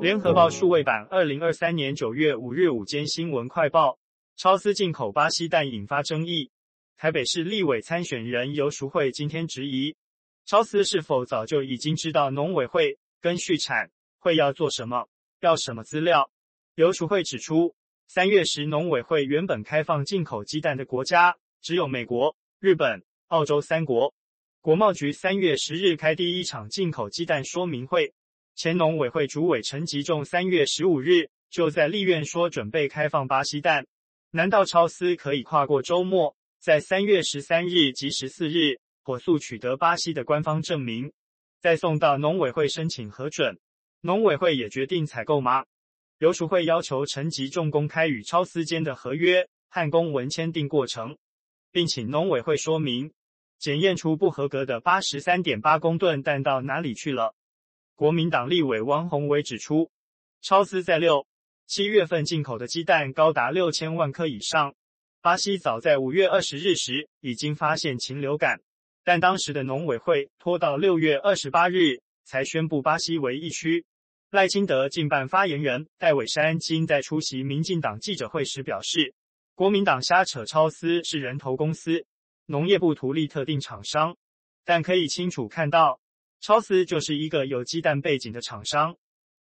联合报数位版，二零二三年九月五日午间新闻快报：超丝进口巴西蛋引发争议。台北市立委参选人游淑慧今天质疑，超丝是否早就已经知道农委会跟畜产会要做什么，要什么资料？游淑慧指出，三月时农委会原本开放进口鸡蛋的国家只有美国、日本、澳洲三国。国贸局三月十日开第一场进口鸡蛋说明会，前农委会主委陈吉仲三月十五日就在立院说准备开放巴西蛋，难道超丝可以跨过周末，在三月十三日及十四日火速取得巴西的官方证明，再送到农委会申请核准，农委会也决定采购吗？游淑慧要求陈吉仲公开与超丝间的合约和公文签订过程，并请农委会说明。检验出不合格的八十三点八公吨蛋到哪里去了？国民党立委王鸿薇指出，超丝在六七月份进口的鸡蛋高达六千万颗以上。巴西早在五月二十日时已经发现禽流感，但当时的农委会拖到六月二十八日才宣布巴西为疫区。赖清德近办发言人戴伟山今在出席民进党记者会时表示，国民党瞎扯超丝是人头公司。农业部图利特定厂商，但可以清楚看到，超思就是一个有鸡蛋背景的厂商。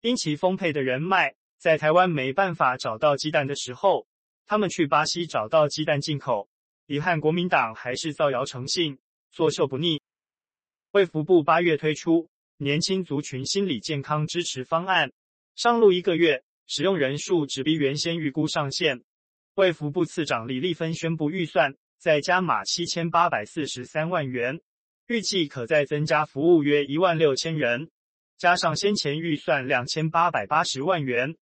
因其丰沛的人脉，在台湾没办法找到鸡蛋的时候，他们去巴西找到鸡蛋进口。遗憾国民党还是造谣成性，作秀不腻。卫福部八月推出年轻族群心理健康支持方案，上路一个月，使用人数只比原先预估上限。卫福部次长李丽芬宣布预算。再加码七千八百四十三万元，预计可再增加服务约一万六千人，加上先前预算两千八百八十万元，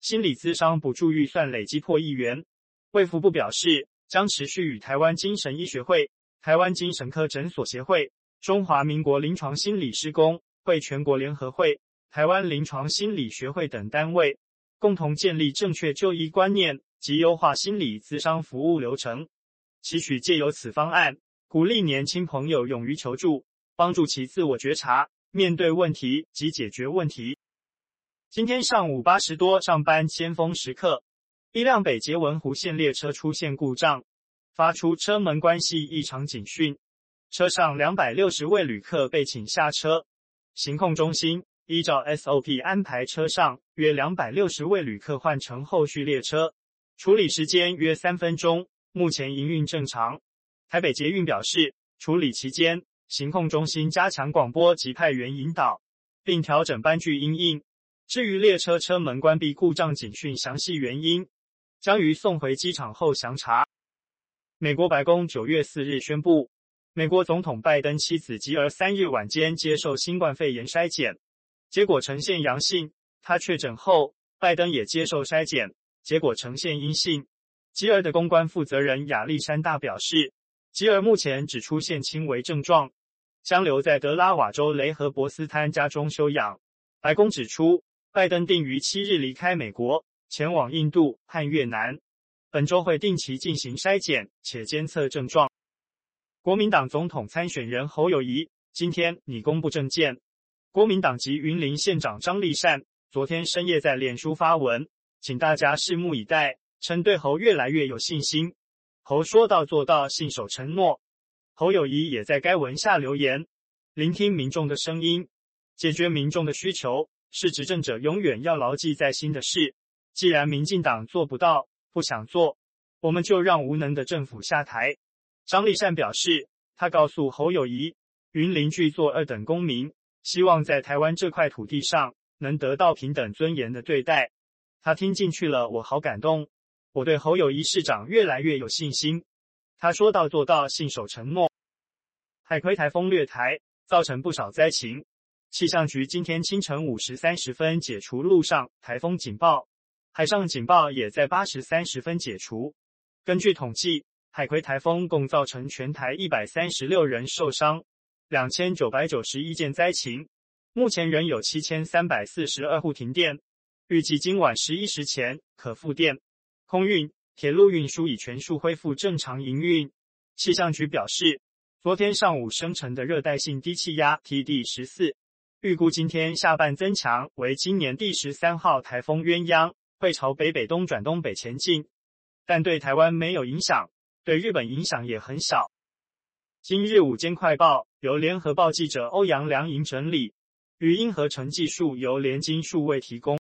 心理咨商补助预算累计破亿元。卫福部表示，将持续与台湾精神医学会、台湾精神科诊所协会、中华民国临床心理师公会全国联合会、台湾临床心理学会等单位，共同建立正确就医观念及优化心理咨商服务流程。期许借由此方案，鼓励年轻朋友勇于求助，帮助其自我觉察、面对问题及解决问题。今天上午八时多上班尖峰时刻，一辆北捷文湖线列车出现故障，发出车门关系异常警讯，车上两百六十位旅客被请下车。行控中心依照 SOP 安排，车上约两百六十位旅客换乘后续列车，处理时间约三分钟。目前营运正常。台北捷运表示，处理期间，行控中心加强广播及派员引导，并调整班距因应。至于列车车门关闭故障警讯详细原因，将于送回机场后详查。美国白宫九月四日宣布，美国总统拜登妻子吉尔三日晚间接受新冠肺炎筛检，结果呈现阳性。他确诊后，拜登也接受筛检，结果呈现阴性。吉尔的公关负责人亚历山大表示，吉尔目前只出现轻微症状，将留在德拉瓦州雷和伯斯滩家中休养。白宫指出，拜登定于七日离开美国，前往印度和越南，本周会定期进行筛检且监测症状。国民党总统参选人侯友谊今天拟公布政见，国民党籍云林县长张丽善昨天深夜在脸书发文，请大家拭目以待。称对侯越来越有信心，侯说到做到，信守承诺。侯友谊也在该文下留言，聆听民众的声音，解决民众的需求，是执政者永远要牢记在心的事。既然民进党做不到，不想做，我们就让无能的政府下台。张立善表示，他告诉侯友谊，云林具做二等公民，希望在台湾这块土地上能得到平等尊严的对待。他听进去了，我好感动。我对侯友谊市长越来越有信心，他说到做到，信守承诺。海葵台风掠台，造成不少灾情。气象局今天清晨五时三十分解除陆上台风警报，海上警报也在八时三十分解除。根据统计，海葵台风共造成全台一百三十六人受伤，两千九百九十一件灾情。目前仍有七千三百四十二户停电，预计今晚十一时前可复电。空运、铁路运输已全数恢复正常营运。气象局表示，昨天上午生成的热带性低气压 TD 十四预估今天下半增强为今年第十三号台风鸳鸯，会朝北北东转东北前进，但对台湾没有影响，对日本影响也很小。今日午间快报由联合报记者欧阳良莹整理，语音合成技术由联金数位提供。